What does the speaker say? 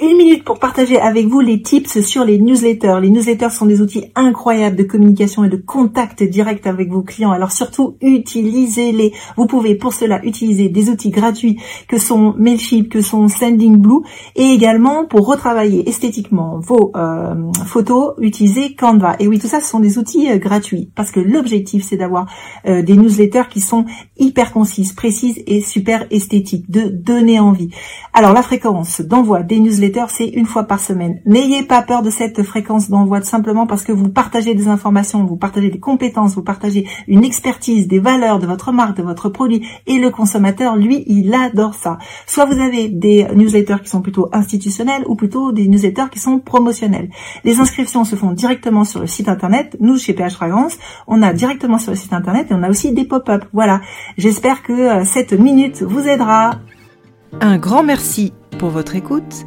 une minute pour partager avec vous les tips sur les newsletters. Les newsletters sont des outils incroyables de communication et de contact direct avec vos clients. Alors surtout, utilisez-les. Vous pouvez pour cela utiliser des outils gratuits que sont Mailchimp, que sont Sending Blue et également pour retravailler esthétiquement vos euh, photos, utilisez Canva. Et oui, tout ça, ce sont des outils euh, gratuits parce que l'objectif, c'est d'avoir euh, des newsletters qui sont hyper concises, précises et super esthétiques, de donner envie. Alors la fréquence d'envoi des newsletter, c'est une fois par semaine. N'ayez pas peur de cette fréquence d'envoi simplement parce que vous partagez des informations, vous partagez des compétences, vous partagez une expertise, des valeurs de votre marque, de votre produit et le consommateur, lui, il adore ça. Soit vous avez des newsletters qui sont plutôt institutionnels ou plutôt des newsletters qui sont promotionnels. Les inscriptions se font directement sur le site internet. Nous, chez PH Fragrance, on a directement sur le site internet et on a aussi des pop-up. Voilà. J'espère que euh, cette minute vous aidera. Un grand merci pour votre écoute